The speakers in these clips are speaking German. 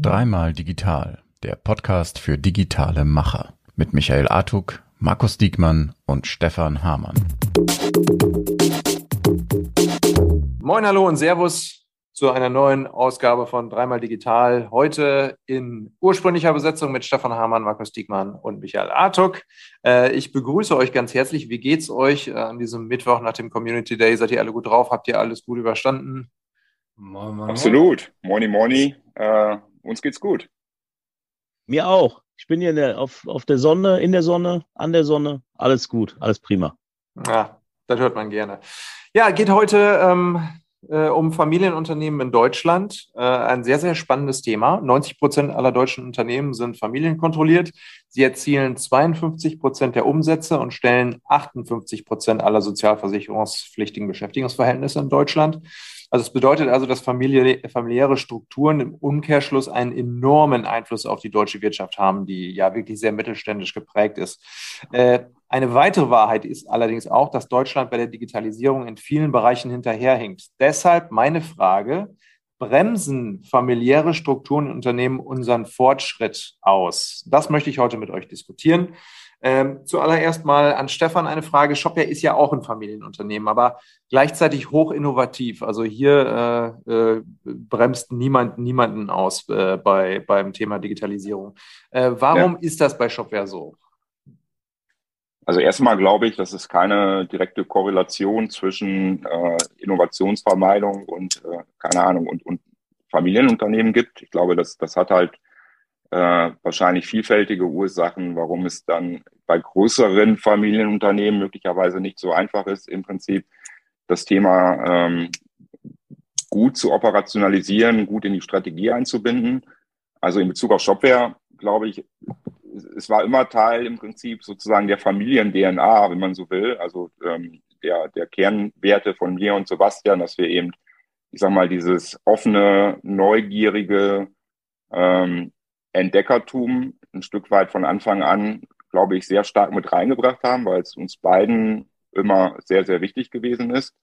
Dreimal digital, der Podcast für digitale Macher mit Michael Artuk, Markus Diekmann und Stefan Hamann. Moin, hallo und Servus zu einer neuen Ausgabe von Dreimal Digital. Heute in ursprünglicher Besetzung mit Stefan Hamann, Markus Diekmann und Michael Artuk. Äh, ich begrüße euch ganz herzlich. Wie geht's euch äh, an diesem Mittwoch nach dem Community Day? Seid ihr alle gut drauf? Habt ihr alles gut überstanden? Moin, moin, Absolut. Moini, moini. Äh, uns geht's gut. Mir auch. Ich bin hier der, auf, auf der Sonne, in der Sonne, an der Sonne. Alles gut, alles prima. Ja, das hört man gerne. Ja, geht heute ähm, äh, um Familienunternehmen in Deutschland. Äh, ein sehr, sehr spannendes Thema. 90 Prozent aller deutschen Unternehmen sind familienkontrolliert. Sie erzielen 52 Prozent der Umsätze und stellen 58 Prozent aller sozialversicherungspflichtigen Beschäftigungsverhältnisse in Deutschland. Also es bedeutet also, dass familiäre Strukturen im Umkehrschluss einen enormen Einfluss auf die deutsche Wirtschaft haben, die ja wirklich sehr mittelständisch geprägt ist. Äh, eine weitere Wahrheit ist allerdings auch, dass Deutschland bei der Digitalisierung in vielen Bereichen hinterherhinkt. Deshalb meine Frage, bremsen familiäre Strukturen in Unternehmen unseren Fortschritt aus? Das möchte ich heute mit euch diskutieren. Ähm, zuallererst mal an Stefan eine Frage. Shopware ist ja auch ein Familienunternehmen, aber gleichzeitig hoch innovativ. Also hier äh, äh, bremst niemand niemanden aus äh, bei, beim Thema Digitalisierung. Äh, warum ja. ist das bei Shopware so? Also erstmal glaube ich, dass es keine direkte Korrelation zwischen äh, Innovationsvermeidung und äh, keine Ahnung und, und Familienunternehmen gibt. Ich glaube, das, das hat halt äh, wahrscheinlich vielfältige Ursachen, warum es dann bei größeren Familienunternehmen möglicherweise nicht so einfach ist, im Prinzip das Thema ähm, gut zu operationalisieren, gut in die Strategie einzubinden. Also in Bezug auf Shopware, glaube ich, es war immer Teil im Prinzip sozusagen der Familien-DNA, wenn man so will. Also ähm, der, der Kernwerte von mir und Sebastian, dass wir eben, ich sag mal, dieses offene, neugierige, ähm, Entdeckertum ein Stück weit von Anfang an, glaube ich, sehr stark mit reingebracht haben, weil es uns beiden immer sehr, sehr wichtig gewesen ist.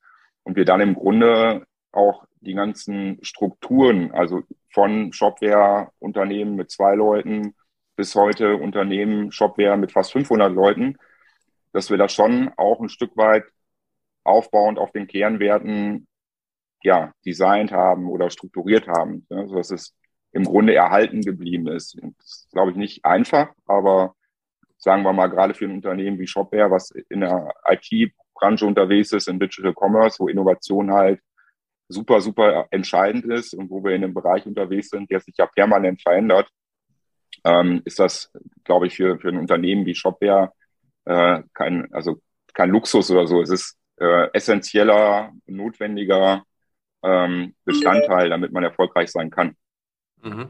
Und wir dann im Grunde auch die ganzen Strukturen, also von Shopware-Unternehmen mit zwei Leuten bis heute Unternehmen, Shopware mit fast 500 Leuten, dass wir das schon auch ein Stück weit aufbauend auf den Kernwerten ja, designt haben oder strukturiert haben. Ja, so dass es im Grunde erhalten geblieben ist. Das ist, glaube ich, nicht einfach, aber sagen wir mal, gerade für ein Unternehmen wie Shopware, was in der IT-Branche unterwegs ist, in Digital Commerce, wo Innovation halt super, super entscheidend ist und wo wir in einem Bereich unterwegs sind, der sich ja permanent verändert, ähm, ist das, glaube ich, für, für ein Unternehmen wie Shopware äh, kein, also kein Luxus oder so. Es ist äh, essentieller, notwendiger ähm, Bestandteil, damit man erfolgreich sein kann. Mhm.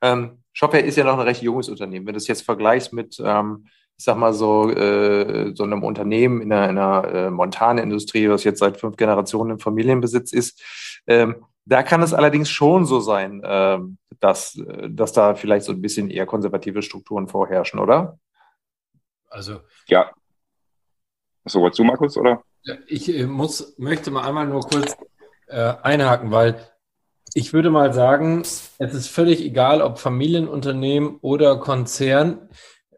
Ähm, Shopware ist ja noch ein recht junges Unternehmen. Wenn du es jetzt vergleichst mit, ähm, ich sag mal so, äh, so einem Unternehmen in einer, in einer äh, Montanindustrie, was jetzt seit fünf Generationen im Familienbesitz ist, ähm, da kann es allerdings schon so sein, ähm, dass, dass da vielleicht so ein bisschen eher konservative Strukturen vorherrschen, oder? Also. Ja. So, was du, Markus, oder? Ich äh, muss, möchte mal einmal nur kurz äh, einhaken, weil ich würde mal sagen, es ist völlig egal, ob Familienunternehmen oder Konzern.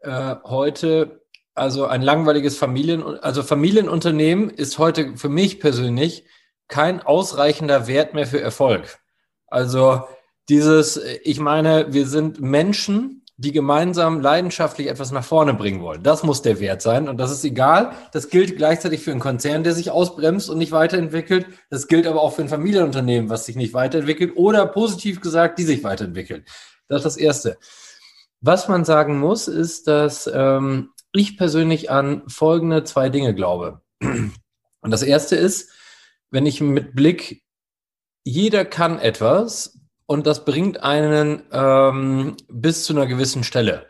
Äh, heute, also ein langweiliges Familien, also Familienunternehmen ist heute für mich persönlich kein ausreichender Wert mehr für Erfolg. Also dieses, ich meine, wir sind Menschen, die gemeinsam leidenschaftlich etwas nach vorne bringen wollen. Das muss der Wert sein und das ist egal. Das gilt gleichzeitig für einen Konzern, der sich ausbremst und nicht weiterentwickelt. Das gilt aber auch für ein Familienunternehmen, was sich nicht weiterentwickelt oder positiv gesagt, die sich weiterentwickelt. Das ist das Erste. Was man sagen muss, ist, dass ähm, ich persönlich an folgende zwei Dinge glaube. Und das Erste ist, wenn ich mit Blick, jeder kann etwas, und das bringt einen ähm, bis zu einer gewissen Stelle.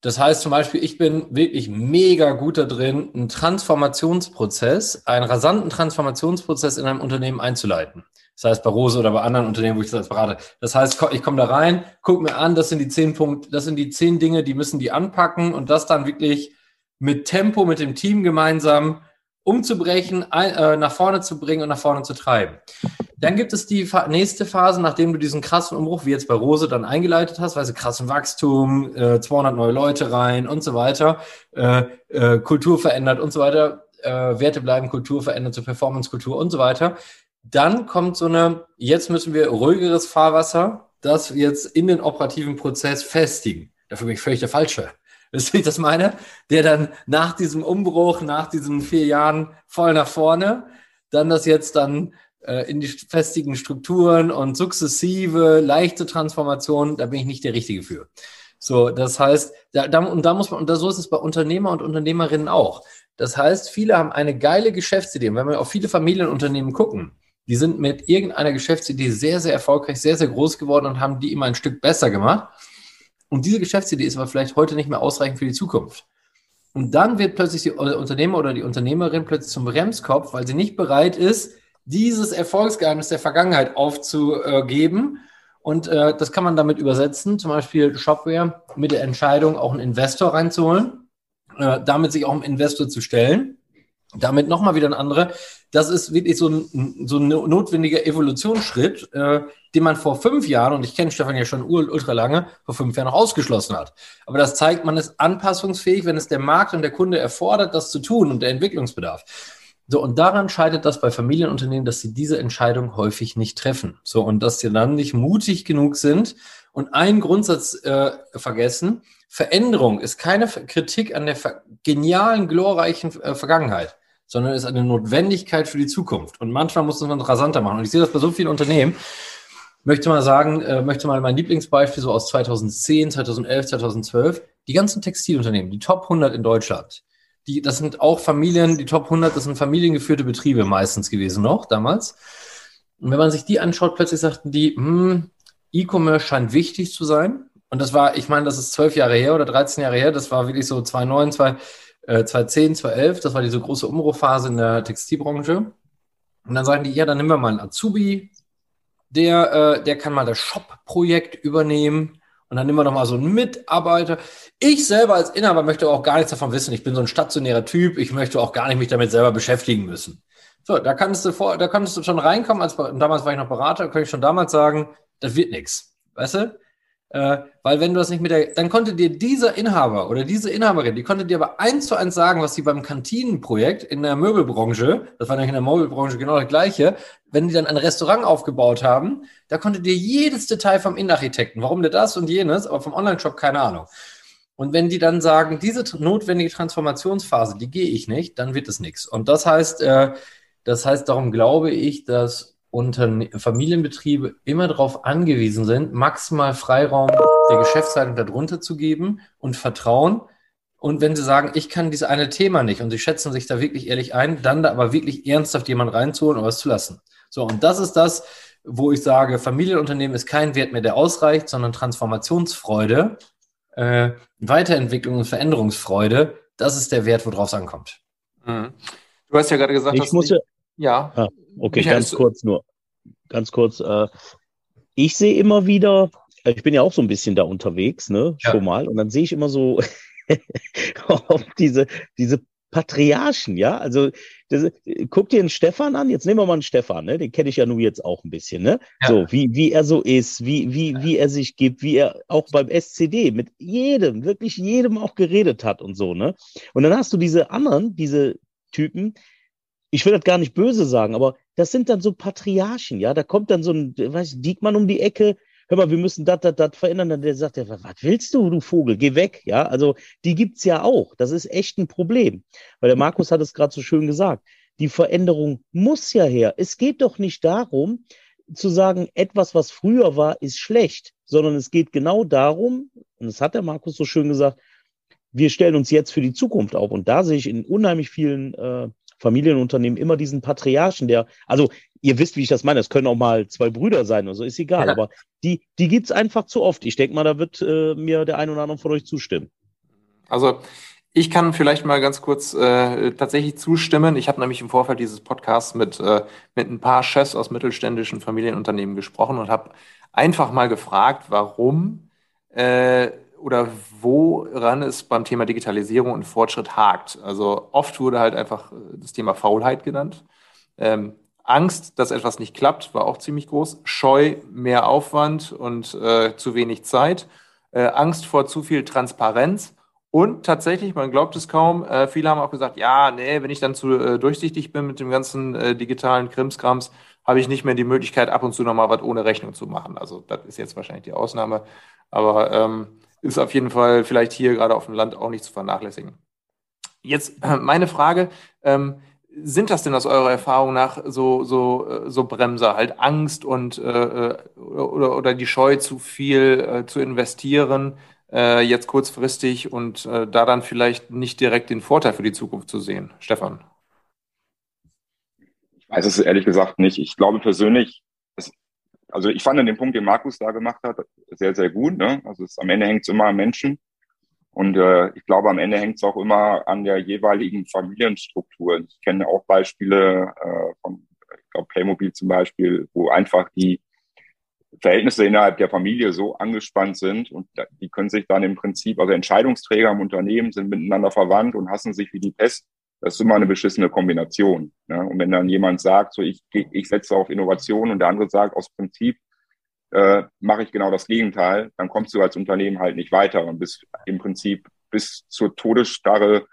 Das heißt zum Beispiel, ich bin wirklich mega gut da drin, einen Transformationsprozess, einen rasanten Transformationsprozess in einem Unternehmen einzuleiten. Das heißt bei Rose oder bei anderen Unternehmen, wo ich das berate. Das heißt, ich komme da rein, gucke mir an, das sind die zehn Punkte, das sind die zehn Dinge, die müssen die anpacken und das dann wirklich mit Tempo, mit dem Team gemeinsam umzubrechen, ein, äh, nach vorne zu bringen und nach vorne zu treiben. Dann gibt es die nächste Phase, nachdem du diesen krassen Umbruch, wie jetzt bei Rose, dann eingeleitet hast, weil sie krassen Wachstum, äh, 200 neue Leute rein und so weiter, äh, äh, Kultur verändert und so weiter, äh, Werte bleiben, Kultur verändert zur Performance-Kultur und so weiter. Dann kommt so eine, jetzt müssen wir ruhigeres Fahrwasser, das jetzt in den operativen Prozess festigen. Dafür bin ich völlig der Falsche. Wisst ihr, wie ich das meine? Der dann nach diesem Umbruch, nach diesen vier Jahren voll nach vorne, dann das jetzt dann in die festigen Strukturen und sukzessive, leichte Transformation, da bin ich nicht der Richtige für. So, das heißt, da, da, und da muss man, und da, so ist es bei Unternehmer und Unternehmerinnen auch. Das heißt, viele haben eine geile Geschäftsidee. Und wenn wir auf viele Familienunternehmen gucken, die sind mit irgendeiner Geschäftsidee sehr, sehr erfolgreich, sehr, sehr groß geworden und haben die immer ein Stück besser gemacht. Und diese Geschäftsidee ist aber vielleicht heute nicht mehr ausreichend für die Zukunft. Und dann wird plötzlich die Unternehmer oder die Unternehmerin plötzlich zum Bremskopf, weil sie nicht bereit ist, dieses Erfolgsgeheimnis der Vergangenheit aufzugeben. Und äh, das kann man damit übersetzen, zum Beispiel Shopware mit der Entscheidung, auch einen Investor reinzuholen, äh, damit sich auch einem Investor zu stellen. Damit nochmal wieder ein anderer. Das ist wirklich so ein, so ein notwendiger Evolutionsschritt, äh, den man vor fünf Jahren, und ich kenne Stefan ja schon ultra lange, vor fünf Jahren noch ausgeschlossen hat. Aber das zeigt, man ist anpassungsfähig, wenn es der Markt und der Kunde erfordert, das zu tun und der Entwicklungsbedarf. So, und daran scheitert das bei Familienunternehmen, dass sie diese Entscheidung häufig nicht treffen. So, und dass sie dann nicht mutig genug sind und einen Grundsatz äh, vergessen. Veränderung ist keine Kritik an der genialen, glorreichen äh, Vergangenheit, sondern ist eine Notwendigkeit für die Zukunft. Und manchmal muss man es rasanter machen. Und ich sehe das bei so vielen Unternehmen. Möchte mal sagen, äh, möchte mal mein Lieblingsbeispiel so aus 2010, 2011, 2012. Die ganzen Textilunternehmen, die Top 100 in Deutschland, die, das sind auch Familien, die Top 100, das sind familiengeführte Betriebe meistens gewesen noch damals. Und wenn man sich die anschaut, plötzlich sagten die, hm, E-Commerce scheint wichtig zu sein. Und das war, ich meine, das ist zwölf Jahre her oder 13 Jahre her, das war wirklich so 2009, 2, äh, 2010, 2011, das war diese große Umbruchphase in der Textilbranche. Und dann sagen die, ja, dann nehmen wir mal einen Azubi, der, äh, der kann mal das Shop-Projekt übernehmen und dann nehmen wir noch mal so einen Mitarbeiter. Ich selber als Inhaber möchte auch gar nichts davon wissen. Ich bin so ein stationärer Typ. Ich möchte auch gar nicht mich damit selber beschäftigen müssen. So, da kannst du vor, da konntest du schon reinkommen. Als, damals war ich noch Berater, könnte ich schon damals sagen, das wird nichts. Weißt du? Äh, weil wenn du das nicht mit der, dann konnte dir dieser Inhaber oder diese Inhaberin, die konnte dir aber eins zu eins sagen, was sie beim Kantinenprojekt in der Möbelbranche, das war nämlich in der Möbelbranche genau das gleiche, wenn die dann ein Restaurant aufgebaut haben, da konnte dir jedes Detail vom Innenarchitekten, warum der das und jenes, aber vom Online-Shop keine Ahnung. Und wenn die dann sagen, diese notwendige Transformationsphase, die gehe ich nicht, dann wird es nichts. Und das heißt, äh, das heißt, darum glaube ich, dass Unterne Familienbetriebe immer darauf angewiesen sind, maximal Freiraum der Geschäftsleitung darunter zu geben und Vertrauen. Und wenn sie sagen, ich kann dieses eine Thema nicht und sie schätzen sich da wirklich ehrlich ein, dann da aber wirklich ernsthaft jemand reinzuholen und was zu lassen. So, und das ist das, wo ich sage, Familienunternehmen ist kein Wert mehr, der ausreicht, sondern Transformationsfreude, äh, Weiterentwicklung und Veränderungsfreude, das ist der Wert, worauf es ankommt. Mhm. Du hast ja gerade gesagt, ich dass muss ja, ja. Ah, okay, Michael, ganz kurz nur. Ganz kurz. Äh, ich sehe immer wieder, äh, ich bin ja auch so ein bisschen da unterwegs, ne, ja. schon mal, und dann sehe ich immer so diese, diese Patriarchen, ja, also das, guck dir einen Stefan an, jetzt nehmen wir mal einen Stefan, ne? den kenne ich ja nun jetzt auch ein bisschen, ne? Ja. So, wie, wie er so ist, wie, wie, wie er sich gibt, wie er auch beim SCD mit jedem, wirklich jedem auch geredet hat und so, ne? Und dann hast du diese anderen, diese Typen, ich will das gar nicht böse sagen, aber das sind dann so Patriarchen, ja. Da kommt dann so ein, weiß Diekmann um die Ecke, hör mal, wir müssen das, das, das verändern. Dann der sagt, ja, was willst du, du Vogel, geh weg, ja. Also die gibt's ja auch. Das ist echt ein Problem. Weil der Markus hat es gerade so schön gesagt. Die Veränderung muss ja her. Es geht doch nicht darum, zu sagen, etwas, was früher war, ist schlecht, sondern es geht genau darum, und das hat der Markus so schön gesagt, wir stellen uns jetzt für die Zukunft auf. Und da sehe ich in unheimlich vielen äh, Familienunternehmen immer diesen Patriarchen, der, also ihr wisst, wie ich das meine, es können auch mal zwei Brüder sein oder so, ist egal, ja. aber die, die gibt's einfach zu oft. Ich denke mal, da wird äh, mir der ein oder andere von euch zustimmen. Also ich kann vielleicht mal ganz kurz äh, tatsächlich zustimmen. Ich habe nämlich im Vorfeld dieses Podcasts mit, äh, mit ein paar Chefs aus mittelständischen Familienunternehmen gesprochen und habe einfach mal gefragt, warum äh, oder woran es beim Thema Digitalisierung und Fortschritt hakt. Also oft wurde halt einfach äh, das Thema Faulheit genannt. Ähm, Angst, dass etwas nicht klappt, war auch ziemlich groß. Scheu, mehr Aufwand und äh, zu wenig Zeit. Äh, Angst vor zu viel Transparenz. Und tatsächlich, man glaubt es kaum, äh, viele haben auch gesagt, ja, nee, wenn ich dann zu äh, durchsichtig bin mit dem ganzen äh, digitalen Krimskrams, habe ich nicht mehr die Möglichkeit, ab und zu nochmal was ohne Rechnung zu machen. Also das ist jetzt wahrscheinlich die Ausnahme. Aber ähm, ist auf jeden Fall vielleicht hier gerade auf dem Land auch nicht zu vernachlässigen. Jetzt äh, meine Frage, ähm, sind das denn aus eurer Erfahrung nach so, so, äh, so Bremser, halt Angst und äh, äh, oder, oder die Scheu zu viel äh, zu investieren, äh, jetzt kurzfristig und da dann vielleicht nicht direkt den Vorteil für die Zukunft zu sehen? Stefan. Ich weiß es ehrlich gesagt nicht. Ich glaube persönlich, es, also ich fand den Punkt, den Markus da gemacht hat, sehr, sehr gut. Ne? Also es, am Ende hängt es immer am Menschen. Und äh, ich glaube, am Ende hängt es auch immer an der jeweiligen Familienstruktur. Ich kenne auch Beispiele äh, von, ich glaube, Playmobil zum Beispiel, wo einfach die Verhältnisse innerhalb der Familie so angespannt sind und die können sich dann im Prinzip, also Entscheidungsträger im Unternehmen sind miteinander verwandt und hassen sich wie die Pest. Das ist immer eine beschissene Kombination. Ne? Und wenn dann jemand sagt, so ich, ich setze auf Innovation und der andere sagt aus Prinzip, äh, mache ich genau das Gegenteil, dann kommst du als Unternehmen halt nicht weiter und bist im Prinzip bis zur Todesstarre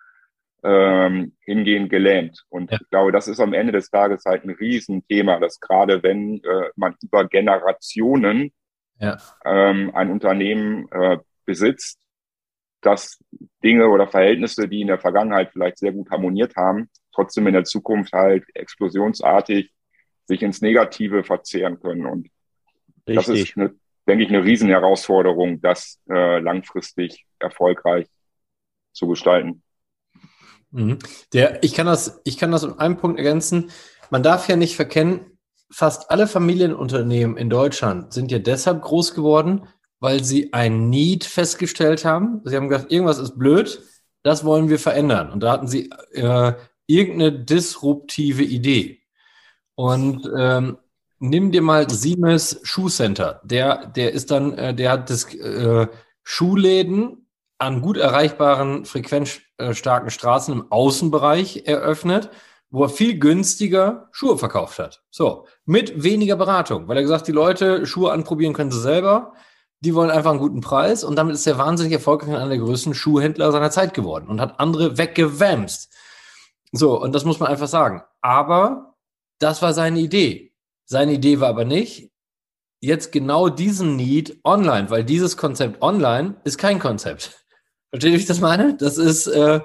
ähm, hingehen gelähmt. Und ja. ich glaube, das ist am Ende des Tages halt ein Riesenthema, dass gerade wenn äh, man über Generationen ja. ähm, ein Unternehmen äh, besitzt, dass Dinge oder Verhältnisse, die in der Vergangenheit vielleicht sehr gut harmoniert haben, trotzdem in der Zukunft halt explosionsartig sich ins Negative verzehren können. Und Richtig. Das ist, eine, denke ich, eine Riesenherausforderung, das äh, langfristig erfolgreich zu gestalten. Mhm. Der, ich, kann das, ich kann das um einen Punkt ergänzen. Man darf ja nicht verkennen, fast alle Familienunternehmen in Deutschland sind ja deshalb groß geworden, weil sie ein Need festgestellt haben. Sie haben gesagt, irgendwas ist blöd, das wollen wir verändern. Und da hatten sie äh, irgendeine disruptive Idee. Und ähm, nimm dir mal Siemens Schuhcenter. Der, der ist dann, äh, der hat das äh, Schuhläden an gut erreichbaren, frequenzstarken Straßen im Außenbereich eröffnet, wo er viel günstiger Schuhe verkauft hat. So, mit weniger Beratung, weil er gesagt, die Leute Schuhe anprobieren können sie selber. Die wollen einfach einen guten Preis und damit ist er wahnsinnig erfolgreich einer der größten Schuhhändler seiner Zeit geworden und hat andere weggewämst. So, und das muss man einfach sagen. Aber das war seine Idee. Seine Idee war aber nicht, jetzt genau diesen Need online, weil dieses Konzept online ist kein Konzept. Versteht ihr, wie ich das meine? Das ist, äh,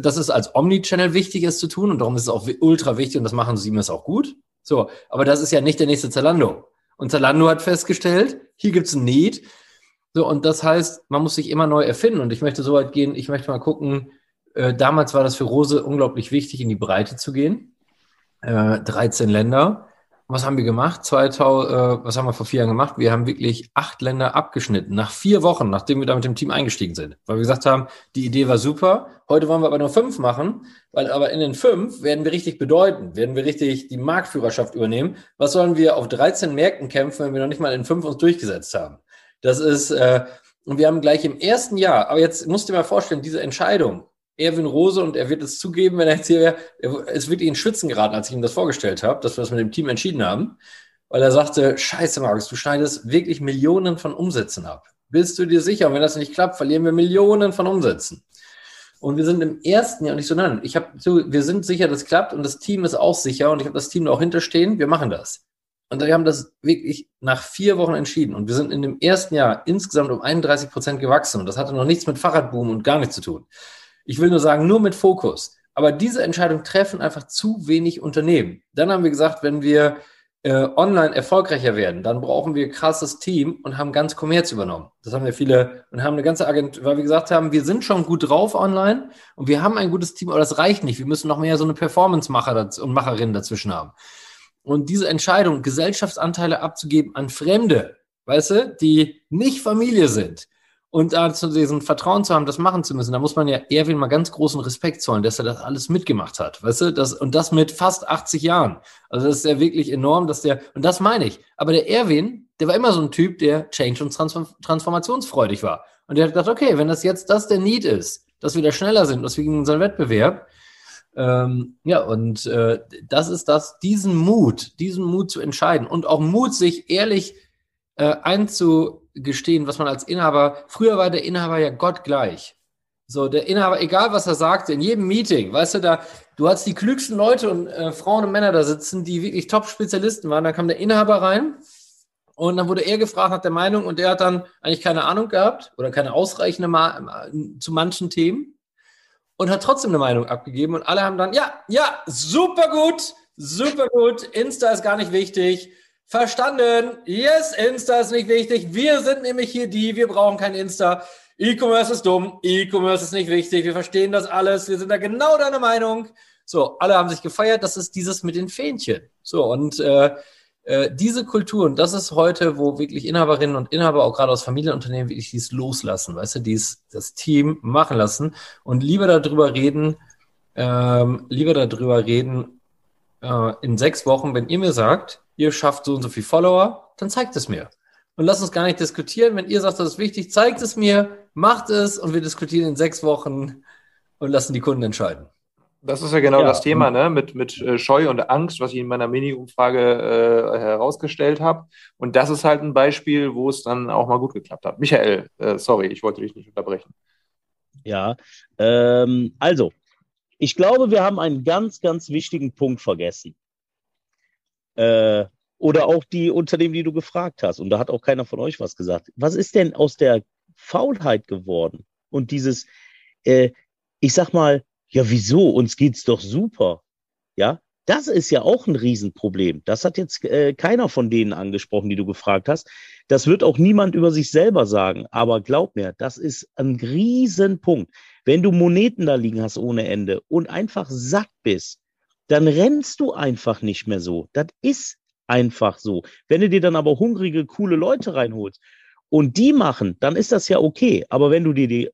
das ist als Omnichannel wichtig, es zu tun und darum ist es auch ultra wichtig und das machen Siemens auch gut. So, aber das ist ja nicht der nächste Zalando. Und Zalando hat festgestellt, hier gibt es ein Need. So, und das heißt, man muss sich immer neu erfinden. Und ich möchte so weit gehen, ich möchte mal gucken, äh, damals war das für Rose unglaublich wichtig, in die Breite zu gehen. Äh, 13 Länder was haben wir gemacht? 2000, äh, was haben wir vor vier Jahren gemacht? Wir haben wirklich acht Länder abgeschnitten. Nach vier Wochen, nachdem wir da mit dem Team eingestiegen sind. Weil wir gesagt haben, die Idee war super. Heute wollen wir aber nur fünf machen, weil aber in den fünf werden wir richtig bedeuten, werden wir richtig die Marktführerschaft übernehmen. Was sollen wir auf 13 Märkten kämpfen, wenn wir noch nicht mal in fünf uns durchgesetzt haben? Das ist, äh, und wir haben gleich im ersten Jahr, aber jetzt musst du dir mal vorstellen, diese Entscheidung, Erwin Rose und er wird es zugeben, wenn er jetzt hier wäre, es wird ihn schwitzen geraten, als ich ihm das vorgestellt habe, dass wir das mit dem Team entschieden haben, weil er sagte, scheiße Markus, du schneidest wirklich Millionen von Umsätzen ab. Bist du dir sicher? Und wenn das nicht klappt, verlieren wir Millionen von Umsätzen. Und wir sind im ersten Jahr, und ich so, nein, ich habe so, wir sind sicher, das klappt und das Team ist auch sicher und ich habe das Team auch hinterstehen, wir machen das. Und wir haben das wirklich nach vier Wochen entschieden. Und wir sind in dem ersten Jahr insgesamt um 31 Prozent gewachsen. Und das hatte noch nichts mit Fahrradboom und gar nichts zu tun. Ich will nur sagen, nur mit Fokus. Aber diese Entscheidung treffen einfach zu wenig Unternehmen. Dann haben wir gesagt, wenn wir äh, online erfolgreicher werden, dann brauchen wir krasses Team und haben ganz Kommerz übernommen. Das haben wir viele und haben eine ganze Agentur, weil wir gesagt haben, wir sind schon gut drauf online und wir haben ein gutes Team, aber das reicht nicht. Wir müssen noch mehr so eine Performance-Macher und Macherinnen dazwischen haben. Und diese Entscheidung, Gesellschaftsanteile abzugeben an Fremde, weißt du, die nicht Familie sind, und dazu diesen Vertrauen zu haben, das machen zu müssen, da muss man ja Erwin mal ganz großen Respekt zollen, dass er das alles mitgemacht hat, weißt du, das, und das mit fast 80 Jahren. Also das ist ja wirklich enorm, dass der, und das meine ich. Aber der Erwin, der war immer so ein Typ, der change- und transform transformationsfreudig war. Und der hat gedacht, okay, wenn das jetzt das der Need ist, dass wir da schneller sind, dass wir gegen unseren Wettbewerb, Ähm, ja, und äh, das ist das, diesen Mut, diesen Mut zu entscheiden und auch Mut, sich ehrlich äh, einzugestehen, was man als Inhaber, früher war der Inhaber ja Gott gleich. So, der Inhaber, egal was er sagte, in jedem Meeting, weißt du, da, du hast die klügsten Leute und äh, Frauen und Männer da sitzen, die wirklich Top-Spezialisten waren. Dann kam der Inhaber rein und dann wurde er gefragt nach der Meinung und der hat dann eigentlich keine Ahnung gehabt oder keine ausreichende Ma zu manchen Themen und hat trotzdem eine Meinung abgegeben und alle haben dann, ja, ja, super gut, super gut, Insta ist gar nicht wichtig. Verstanden. Yes, Insta ist nicht wichtig. Wir sind nämlich hier die, wir brauchen kein Insta. E-Commerce ist dumm, E-Commerce ist nicht wichtig, wir verstehen das alles, wir sind da genau deiner Meinung. So, alle haben sich gefeiert, das ist dieses mit den Fähnchen. So, und äh, äh, diese Kultur, und das ist heute, wo wirklich Inhaberinnen und Inhaber, auch gerade aus Familienunternehmen, wirklich dies loslassen, weißt du, dies, das Team machen lassen und lieber darüber reden, ähm, lieber darüber reden, äh, in sechs Wochen, wenn ihr mir sagt, ihr schafft so und so viel Follower, dann zeigt es mir. Und lasst uns gar nicht diskutieren. Wenn ihr sagt, das ist wichtig, zeigt es mir, macht es und wir diskutieren in sechs Wochen und lassen die Kunden entscheiden. Das ist ja genau ja. das Thema, ne? mit, mit äh, Scheu und Angst, was ich in meiner Mini-Umfrage äh, herausgestellt habe. Und das ist halt ein Beispiel, wo es dann auch mal gut geklappt hat. Michael, äh, sorry, ich wollte dich nicht unterbrechen. Ja, ähm, also, ich glaube, wir haben einen ganz, ganz wichtigen Punkt vergessen. Äh, oder auch die Unternehmen, die du gefragt hast. Und da hat auch keiner von euch was gesagt. Was ist denn aus der Faulheit geworden? Und dieses, äh, ich sag mal, ja, wieso? Uns geht's doch super. Ja, das ist ja auch ein Riesenproblem. Das hat jetzt äh, keiner von denen angesprochen, die du gefragt hast. Das wird auch niemand über sich selber sagen. Aber glaub mir, das ist ein Riesenpunkt. Wenn du Moneten da liegen hast ohne Ende und einfach satt bist, dann rennst du einfach nicht mehr so. Das ist einfach so. Wenn du dir dann aber hungrige, coole Leute reinholst und die machen, dann ist das ja okay. Aber wenn du dir die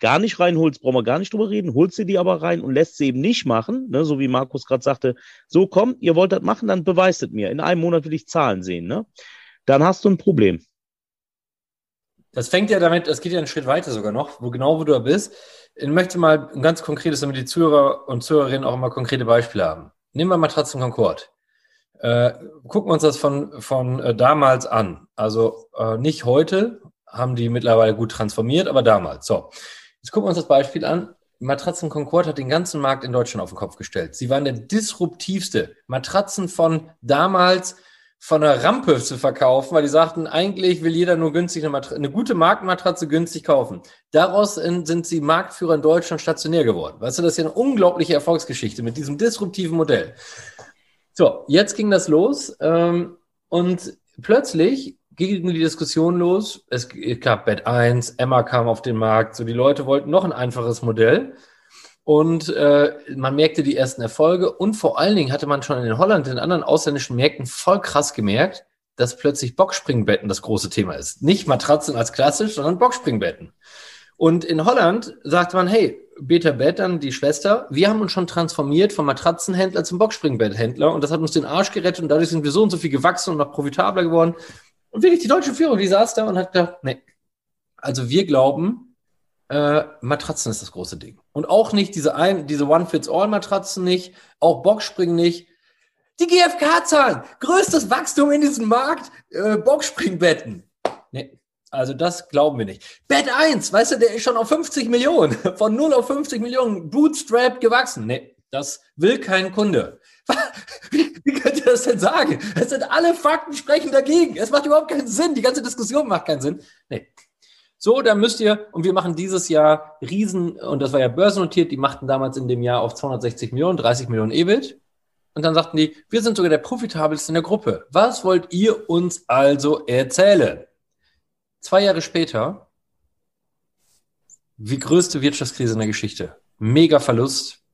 gar nicht reinholst, brauchen wir gar nicht drüber reden, holst du die aber rein und lässt sie eben nicht machen, ne, so wie Markus gerade sagte, so komm, ihr wollt das machen, dann beweist es mir. In einem Monat will ich Zahlen sehen, ne? Dann hast du ein Problem. Das fängt ja damit, das geht ja einen Schritt weiter sogar noch, wo genau wo du da bist. Ich möchte mal ein ganz konkretes, damit die Zuhörer und Zuhörerinnen auch mal konkrete Beispiele haben. Nehmen wir Matratzen Concord. Äh, gucken wir uns das von, von äh, damals an. Also äh, nicht heute, haben die mittlerweile gut transformiert, aber damals. So, Jetzt gucken wir uns das Beispiel an. Matratzen Concord hat den ganzen Markt in Deutschland auf den Kopf gestellt. Sie waren der disruptivste. Matratzen von damals von der Rampe zu verkaufen, weil die sagten, eigentlich will jeder nur günstig eine, eine gute Marktmatratze günstig kaufen. Daraus sind sie Marktführer in Deutschland stationär geworden. Weißt du, das ist ja eine unglaubliche Erfolgsgeschichte mit diesem disruptiven Modell. So, jetzt ging das los ähm, und plötzlich ging die Diskussion los. Es gab Bett 1, Emma kam auf den Markt. So, die Leute wollten noch ein einfaches Modell. Und äh, man merkte die ersten Erfolge. Und vor allen Dingen hatte man schon in Holland, in anderen ausländischen Märkten voll krass gemerkt, dass plötzlich Boxspringbetten das große Thema ist. Nicht Matratzen als klassisch, sondern Boxspringbetten. Und in Holland sagte man, hey, Beta Bett, dann die Schwester, wir haben uns schon transformiert vom Matratzenhändler zum Boxspringbetthändler und das hat uns den Arsch gerettet und dadurch sind wir so und so viel gewachsen und noch profitabler geworden. Und wirklich die deutsche Führung, die saß da und hat gedacht, nee. Also wir glauben, äh, Matratzen ist das große Ding. Und auch nicht diese, ein, diese One-Fits-All-Matratzen nicht, auch Boxspringen nicht. Die GfK-Zahlen, größtes Wachstum in diesem Markt, äh, Boxspringbetten. Nee, also das glauben wir nicht. Bett 1, weißt du, der ist schon auf 50 Millionen, von 0 auf 50 Millionen, Bootstrap gewachsen. Nee, das will kein Kunde. Wie, könnt ihr das denn sagen? Es sind alle Fakten sprechen dagegen. Es macht überhaupt keinen Sinn. Die ganze Diskussion macht keinen Sinn. Nee. So, dann müsst ihr, und wir machen dieses Jahr Riesen, und das war ja börsennotiert, die machten damals in dem Jahr auf 260 Millionen, 30 Millionen EBIT. Und dann sagten die, wir sind sogar der profitabelste in der Gruppe. Was wollt ihr uns also erzählen? Zwei Jahre später, wie größte Wirtschaftskrise in der Geschichte. Mega Verlust,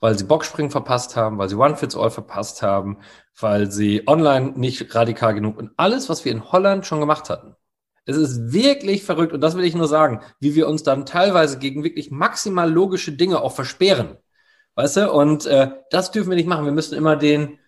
weil sie Boxspringen verpasst haben, weil sie One Fits All verpasst haben, weil sie online nicht radikal genug und alles, was wir in Holland schon gemacht hatten. Es ist wirklich verrückt und das will ich nur sagen, wie wir uns dann teilweise gegen wirklich maximal logische Dinge auch versperren. Weißt du? Und äh, das dürfen wir nicht machen. Wir müssen immer den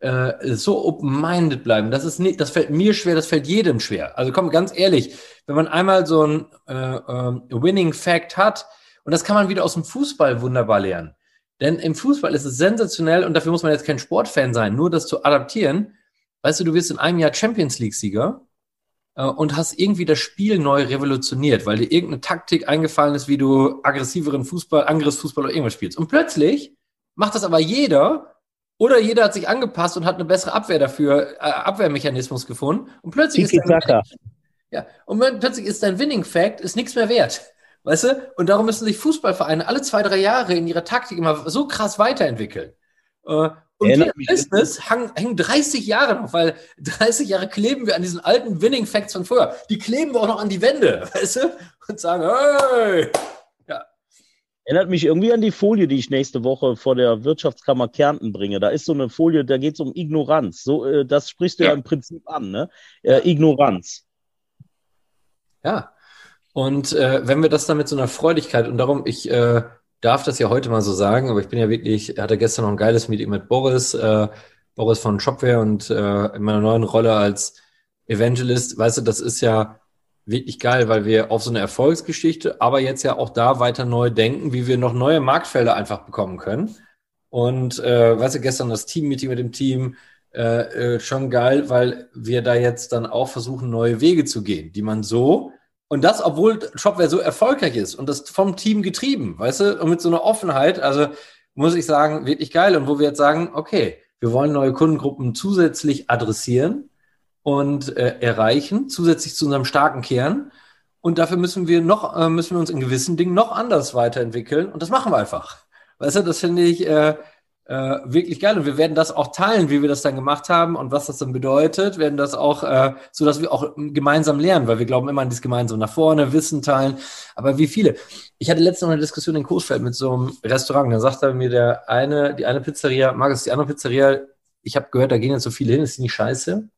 äh, so open-minded bleiben. Das ist nicht, das fällt mir schwer, das fällt jedem schwer. Also komm, ganz ehrlich, wenn man einmal so ein äh, äh, Winning Fact hat, und das kann man wieder aus dem Fußball wunderbar lernen Denn im Fußball ist es sensationell und dafür muss man jetzt kein Sportfan sein, nur das zu adaptieren. Weißt du, du wirst in einem Jahr Champions League-Sieger und hast irgendwie das Spiel neu revolutioniert, weil dir irgendeine Taktik eingefallen ist, wie du aggressiveren Fußball, Angriffsfußball oder irgendwas spielst. Und plötzlich macht das aber jeder oder jeder hat sich angepasst und hat eine bessere Abwehr dafür, äh, Abwehrmechanismus gefunden. Und plötzlich ist dein, ja, und plötzlich ist dein Winning Fact ist nichts mehr wert. Weißt du? Und darum müssen sich Fußballvereine alle zwei, drei Jahre in ihrer Taktik immer so krass weiterentwickeln. Äh, und wir im Business hängen 30 Jahre noch, weil 30 Jahre kleben wir an diesen alten Winning Facts von früher. Die kleben wir auch noch an die Wände, weißt du? Und sagen, hey! Ja. Erinnert mich irgendwie an die Folie, die ich nächste Woche vor der Wirtschaftskammer Kärnten bringe. Da ist so eine Folie, da geht es um Ignoranz. So, äh, das sprichst du ja. ja. im Prinzip an, ne? Äh, Ignoranz. Ja. Und äh, wenn wir das dann mit so einer Freudigkeit und darum, ich äh, darf das ja heute mal so sagen, aber ich bin ja wirklich, hatte gestern noch ein geiles Meeting mit Boris, äh, Boris von Shopware und äh, in meiner neuen Rolle als Evangelist, weißt du, das ist ja wirklich geil, weil wir auf so eine Erfolgsgeschichte, aber jetzt ja auch da weiter neu denken, wie wir noch neue Marktfelder einfach bekommen können. Und äh, weißt du, gestern das Team-Meeting mit dem Team, äh, äh, schon geil, weil wir da jetzt dann auch versuchen, neue Wege zu gehen, die man so und das, obwohl Shopware so erfolgreich ist und das vom Team getrieben, weißt du, und mit so einer Offenheit, also muss ich sagen, wirklich geil. Und wo wir jetzt sagen, okay, wir wollen neue Kundengruppen zusätzlich adressieren und äh, erreichen, zusätzlich zu unserem starken Kern. Und dafür müssen wir noch, äh, müssen wir uns in gewissen Dingen noch anders weiterentwickeln. Und das machen wir einfach. Weißt du, das finde ich, äh, äh, wirklich geil. Und wir werden das auch teilen, wie wir das dann gemacht haben und was das dann bedeutet. Werden das auch, äh, so dass wir auch gemeinsam lernen, weil wir glauben immer an dieses gemeinsam nach vorne, Wissen teilen. Aber wie viele? Ich hatte letztens noch eine Diskussion in Coesfeld mit so einem Restaurant. Da sagte mir der eine, die eine Pizzeria, Markus, die andere Pizzeria, ich habe gehört, da gehen jetzt so viele hin, ist die nicht scheiße?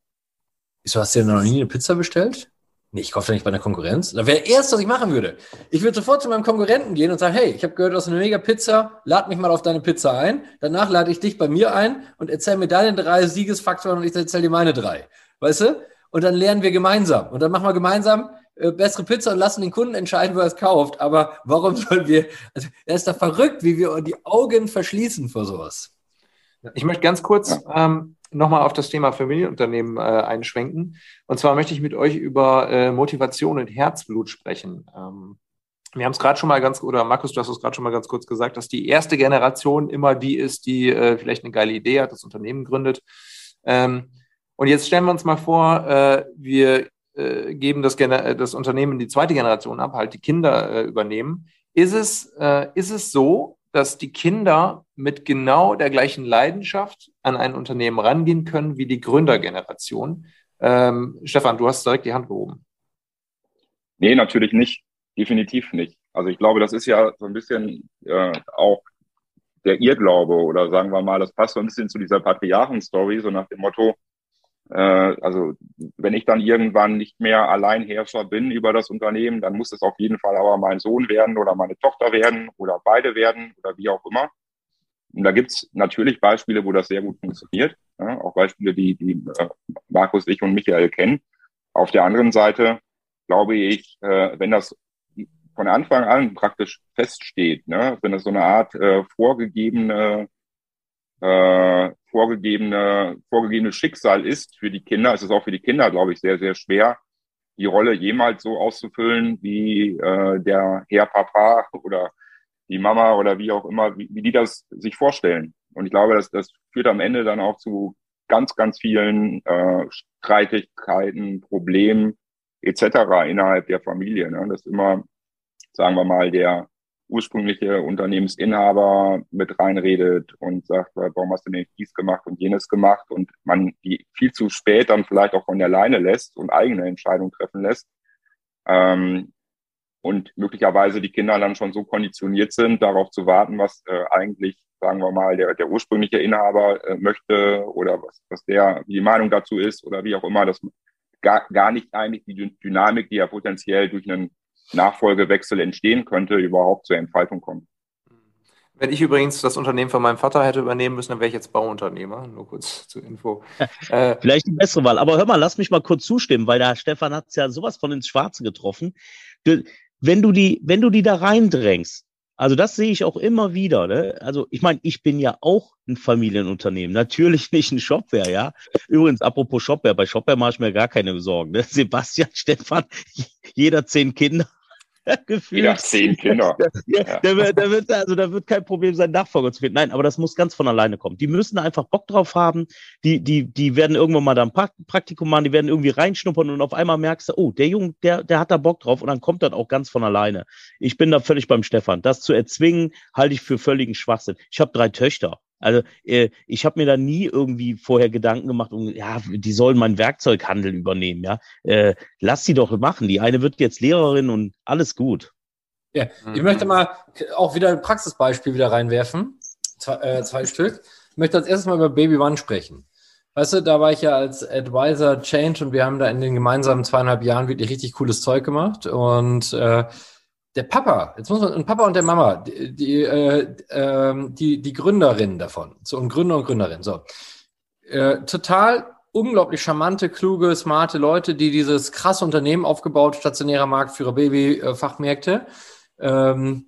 Ich so, hast du denn noch nie eine Pizza bestellt? Nee, ich kaufe ja nicht bei einer Konkurrenz. Da wäre erst, was ich machen würde. Ich würde sofort zu meinem Konkurrenten gehen und sagen, hey, ich habe gehört, du hast eine mega Pizza, lad mich mal auf deine Pizza ein. Danach lade ich dich bei mir ein und erzähl mir deine drei Siegesfaktoren und ich erzähl dir meine drei. Weißt du? Und dann lernen wir gemeinsam. Und dann machen wir gemeinsam äh, bessere Pizza und lassen den Kunden entscheiden, wo er es kauft. Aber warum sollen wir, also er ist da verrückt, wie wir die Augen verschließen vor sowas. Ich möchte ganz kurz ähm, nochmal auf das Thema Familienunternehmen äh, einschwenken. Und zwar möchte ich mit euch über äh, Motivation und Herzblut sprechen. Ähm, wir haben es gerade schon mal ganz, oder Markus, du hast es gerade schon mal ganz kurz gesagt, dass die erste Generation immer die ist, die äh, vielleicht eine geile Idee hat, das Unternehmen gründet. Ähm, und jetzt stellen wir uns mal vor, äh, wir äh, geben das, das Unternehmen in die zweite Generation ab, halt die Kinder äh, übernehmen. Ist es, äh, ist es so, dass die Kinder mit genau der gleichen Leidenschaft an ein Unternehmen rangehen können wie die Gründergeneration. Ähm, Stefan, du hast direkt die Hand gehoben. Nee, natürlich nicht. Definitiv nicht. Also ich glaube, das ist ja so ein bisschen äh, auch der Irrglaube oder sagen wir mal, das passt so ein bisschen zu dieser Patriarchen-Story, so nach dem Motto, also wenn ich dann irgendwann nicht mehr Alleinherrscher bin über das Unternehmen, dann muss es auf jeden Fall aber mein Sohn werden oder meine Tochter werden oder beide werden oder wie auch immer. Und da gibt's natürlich Beispiele, wo das sehr gut funktioniert. Ja, auch Beispiele, die, die äh, Markus, ich und Michael kennen. Auf der anderen Seite glaube ich, äh, wenn das von Anfang an praktisch feststeht, ne, wenn es so eine Art äh, vorgegebene äh, vorgegebene, vorgegebene Schicksal ist für die Kinder. Es ist auch für die Kinder, glaube ich, sehr, sehr schwer, die Rolle jemals so auszufüllen, wie äh, der Herr Papa oder die Mama oder wie auch immer, wie, wie die das sich vorstellen. Und ich glaube, das, das führt am Ende dann auch zu ganz, ganz vielen äh, Streitigkeiten, Problemen etc. innerhalb der Familie. Ne? Das immer, sagen wir mal, der ursprüngliche Unternehmensinhaber mit reinredet und sagt, warum hast du denn dies gemacht und jenes gemacht und man die viel zu spät dann vielleicht auch von der Leine lässt und eigene Entscheidungen treffen lässt. Ähm, und möglicherweise die Kinder dann schon so konditioniert sind, darauf zu warten, was äh, eigentlich, sagen wir mal, der, der ursprüngliche Inhaber äh, möchte oder was, was der, wie die Meinung dazu ist oder wie auch immer, dass gar, gar nicht eigentlich die Dynamik, die ja potenziell durch einen Nachfolgewechsel entstehen könnte, überhaupt zur Entfaltung kommen. Wenn ich übrigens das Unternehmen von meinem Vater hätte übernehmen müssen, dann wäre ich jetzt Bauunternehmer. Nur kurz zur Info. Äh, Vielleicht die bessere Wahl. Aber hör mal, lass mich mal kurz zustimmen, weil der Stefan hat es ja sowas von ins Schwarze getroffen. Du, wenn du die, wenn du die da reindrängst, Also das sehe ich auch immer wieder. Ne? Also ich meine, ich bin ja auch ein Familienunternehmen. Natürlich nicht ein Shopware, ja. Übrigens, apropos Shopware, bei Shopware mache ich mir gar keine Sorgen. Ne? Sebastian, Stefan, jeder zehn Kinder. gefühlt. Ja, zehn Kinder. Ja, ja. Da, wird, da, wird, also, da wird kein Problem sein, Nachfolger zu finden. Nein, aber das muss ganz von alleine kommen. Die müssen einfach Bock drauf haben. Die, die, die werden irgendwann mal da ein Praktikum machen, die werden irgendwie reinschnuppern und auf einmal merkst du, oh, der Junge, der, der hat da Bock drauf und dann kommt das auch ganz von alleine. Ich bin da völlig beim Stefan. Das zu erzwingen, halte ich für völligen Schwachsinn. Ich habe drei Töchter. Also äh, ich habe mir da nie irgendwie vorher Gedanken gemacht, um, ja, die sollen meinen Werkzeughandel übernehmen, ja. Äh, lass sie doch machen. Die eine wird jetzt Lehrerin und alles gut. Ja, ich möchte mal auch wieder ein Praxisbeispiel wieder reinwerfen. Zwei, äh, zwei Stück. Ich möchte als erstes mal über Baby One sprechen. Weißt du, da war ich ja als Advisor Change und wir haben da in den gemeinsamen zweieinhalb Jahren wirklich richtig cooles Zeug gemacht. Und äh, der Papa, jetzt muss man, ein Papa und der Mama, die, die, äh, äh, die, die Gründerin davon, so ein Gründer und Gründerin, so. Äh, total unglaublich charmante, kluge, smarte Leute, die dieses krasse Unternehmen aufgebaut, stationärer Marktführer, Baby-Fachmärkte. Ähm,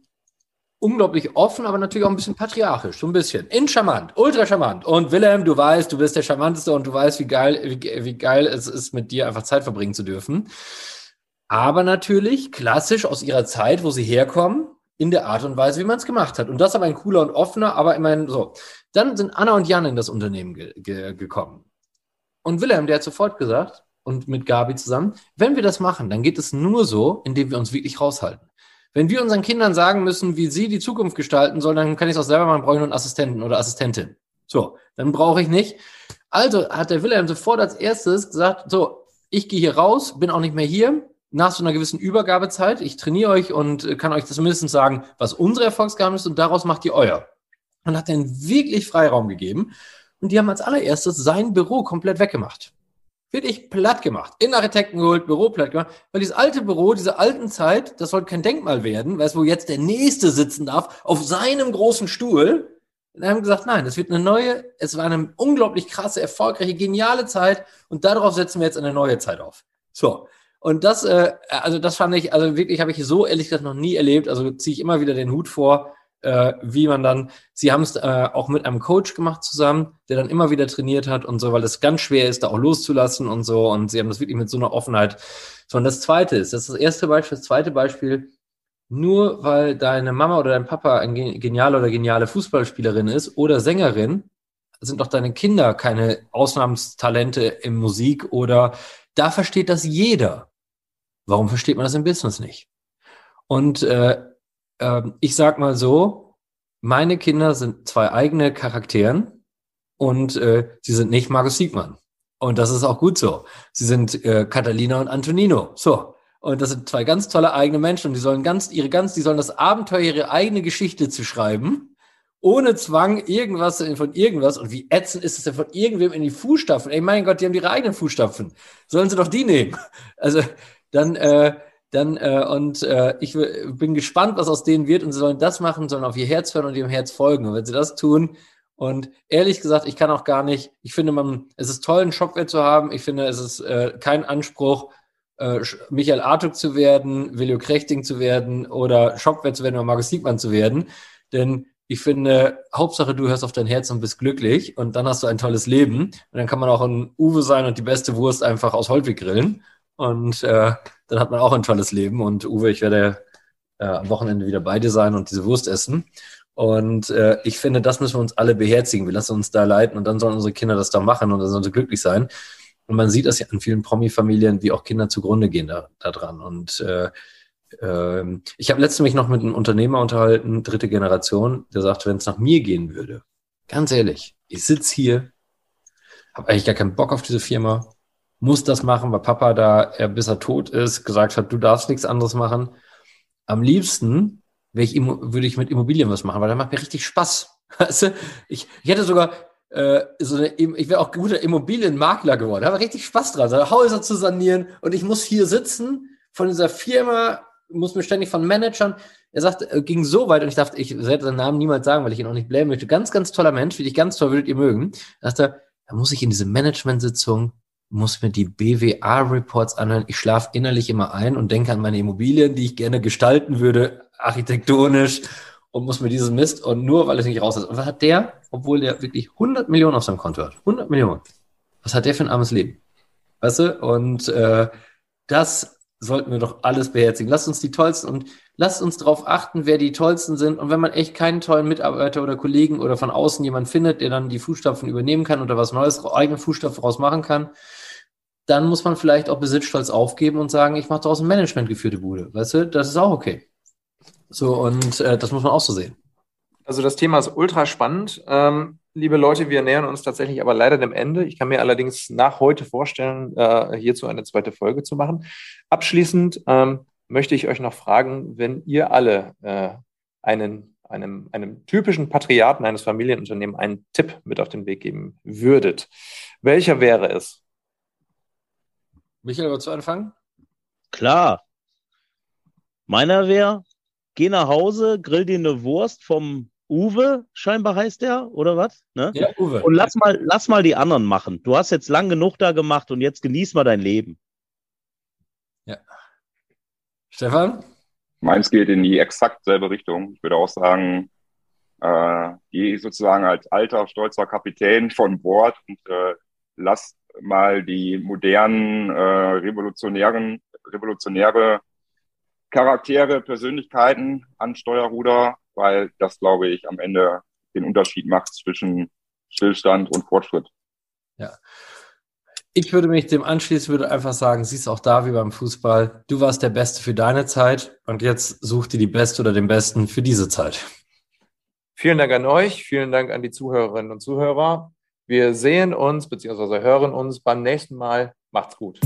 unglaublich offen, aber natürlich auch ein bisschen patriarchisch, so ein bisschen. In charmant, ultra charmant. Und Wilhelm, du weißt, du bist der charmanteste und du weißt, wie geil, wie, wie geil es ist, mit dir einfach Zeit verbringen zu dürfen aber natürlich klassisch aus ihrer Zeit, wo sie herkommen, in der Art und Weise, wie man es gemacht hat. Und das aber ein cooler und offener, aber immerhin so. Dann sind Anna und Jan in das Unternehmen ge ge gekommen. Und Wilhelm, der hat sofort gesagt, und mit Gabi zusammen, wenn wir das machen, dann geht es nur so, indem wir uns wirklich raushalten. Wenn wir unseren Kindern sagen müssen, wie sie die Zukunft gestalten sollen, dann kann ich es auch selber machen, brauche ich nur einen Assistenten oder Assistentin. So, dann brauche ich nicht. Also hat der Wilhelm sofort als erstes gesagt, so, ich gehe hier raus, bin auch nicht mehr hier, nach so einer gewissen Übergabezeit, ich trainiere euch und kann euch zumindest sagen, was unsere Erfolgsgeheimnis ist und daraus macht ihr euer. Und hat dann wirklich Freiraum gegeben. Und die haben als allererstes sein Büro komplett weggemacht. Wirklich platt gemacht. In Architekten geholt, Büro platt gemacht. Weil dieses alte Büro, diese alten Zeit, das soll kein Denkmal werden, weißt du, wo jetzt der Nächste sitzen darf, auf seinem großen Stuhl. Und haben gesagt, nein, das wird eine neue, es war eine unglaublich krasse, erfolgreiche, geniale Zeit und darauf setzen wir jetzt eine neue Zeit auf. So. Und das, äh, also das fand ich, also wirklich habe ich so ehrlich gesagt noch nie erlebt. Also ziehe ich immer wieder den Hut vor, äh, wie man dann, sie haben es äh, auch mit einem Coach gemacht zusammen, der dann immer wieder trainiert hat und so, weil es ganz schwer ist, da auch loszulassen und so. Und sie haben das wirklich mit so einer Offenheit. So, und das zweite ist, das ist das erste Beispiel, das zweite Beispiel, nur weil deine Mama oder dein Papa ein genialer oder geniale Fußballspielerin ist oder Sängerin, sind doch deine Kinder keine Ausnahmstalente in Musik oder da versteht das jeder. Warum versteht man das im Business nicht? Und äh, äh, ich sag mal so, meine Kinder sind zwei eigene Charakteren und äh, sie sind nicht Markus Siegmann. Und das ist auch gut so. Sie sind äh, Catalina und Antonino. So. Und das sind zwei ganz tolle eigene Menschen und die sollen ganz, ihre ganz, die sollen das Abenteuer, ihre eigene Geschichte zu schreiben, ohne Zwang irgendwas von irgendwas. Und wie ätzend ist es denn von irgendwem in die Fußstapfen? Ey, mein Gott, die haben ihre eigenen Fußstapfen. Sollen sie doch die nehmen? Also, dann, äh, dann äh, und äh, ich bin gespannt, was aus denen wird und sie sollen das machen, sollen auf ihr Herz hören und ihrem Herz folgen. Und wenn sie das tun, und ehrlich gesagt, ich kann auch gar nicht, ich finde, man, es ist toll, einen Shopware zu haben. Ich finde, es ist äh, kein Anspruch, äh, Michael Artuk zu werden, Willio Krechting zu werden oder Shopware zu werden oder Markus Siegmann zu werden. Denn ich finde, Hauptsache du hörst auf dein Herz und bist glücklich und dann hast du ein tolles Leben. Und dann kann man auch ein Uwe sein und die beste Wurst einfach aus Holtwig grillen. Und äh, dann hat man auch ein tolles Leben. Und Uwe, ich werde äh, am Wochenende wieder bei dir sein und diese Wurst essen. Und äh, ich finde, das müssen wir uns alle beherzigen. Wir lassen uns da leiten und dann sollen unsere Kinder das da machen und dann sollen sie glücklich sein. Und man sieht das ja an vielen Promi-Familien, wie auch Kinder zugrunde gehen da, da dran. Und äh, äh, ich habe letztens mich noch mit einem Unternehmer unterhalten, dritte Generation, der sagte, wenn es nach mir gehen würde, ganz ehrlich, ich sitze hier, habe eigentlich gar keinen Bock auf diese Firma, muss das machen, weil Papa da, er, bis er tot ist, gesagt hat, du darfst nichts anderes machen. Am liebsten ich, würde ich mit Immobilien was machen, weil das macht mir richtig Spaß. Weißt du? ich, ich hätte sogar äh, so eine, ich wäre auch guter Immobilienmakler geworden. Da habe richtig Spaß dran, so Häuser zu sanieren und ich muss hier sitzen von dieser Firma, muss mir ständig von Managern. Er sagt, äh, ging so weit und ich dachte, ich werde seinen Namen niemals sagen, weil ich ihn auch nicht blämen möchte. Ganz, ganz toller Mensch, wie dich ganz toll würdet ihr mögen. Er sagte, da muss ich in diese Management-Sitzung muss mir die BWA-Reports anhören. Ich schlafe innerlich immer ein und denke an meine Immobilien, die ich gerne gestalten würde, architektonisch. und muss mir dieses Mist und nur weil es nicht raus ist. Und was hat der, obwohl der wirklich 100 Millionen auf seinem Konto hat? 100 Millionen. Was hat der für ein armes Leben? Weißt du? Und äh, das sollten wir doch alles beherzigen. Lasst uns die tollsten und lasst uns darauf achten, wer die tollsten sind. Und wenn man echt keinen tollen Mitarbeiter oder Kollegen oder von außen jemand findet, der dann die Fußstapfen übernehmen kann oder was Neues, eigene Fußstapfen raus machen kann, dann muss man vielleicht auch Besitzstolz aufgeben und sagen, ich mache daraus ein Management geführte Bude. Weißt du, das ist auch okay. So, und äh, das muss man auch so sehen. Also das Thema ist ultra spannend. Ähm, liebe Leute, wir nähern uns tatsächlich aber leider dem Ende. Ich kann mir allerdings nach heute vorstellen, äh, hierzu eine zweite Folge zu machen. Abschließend ähm, möchte ich euch noch fragen, wenn ihr alle äh, einen, einem, einem typischen Patriarten eines Familienunternehmens einen Tipp mit auf den Weg geben würdet, welcher wäre es? Michael, willst du anfangen? Klar. Meiner wäre, geh nach Hause, grill dir eine Wurst vom Uwe, scheinbar heißt der, oder was? Ne? Ja, Uwe. Und lass mal, lass mal die anderen machen. Du hast jetzt lang genug da gemacht und jetzt genieß mal dein Leben. Ja. Stefan? Meins geht in die exakt selbe Richtung. Ich würde auch sagen, äh, geh sozusagen als alter, stolzer Kapitän von Bord und äh, lass mal die modernen, äh, revolutionären, revolutionäre Charaktere, Persönlichkeiten an Steuerruder weil das, glaube ich, am Ende den Unterschied macht zwischen Stillstand und Fortschritt. Ja. Ich würde mich dem anschließen, würde einfach sagen, siehst auch da wie beim Fußball, du warst der Beste für deine Zeit und jetzt such dir die Beste oder den Besten für diese Zeit. Vielen Dank an euch, vielen Dank an die Zuhörerinnen und Zuhörer. Wir sehen uns bzw. hören uns beim nächsten Mal. Macht's gut.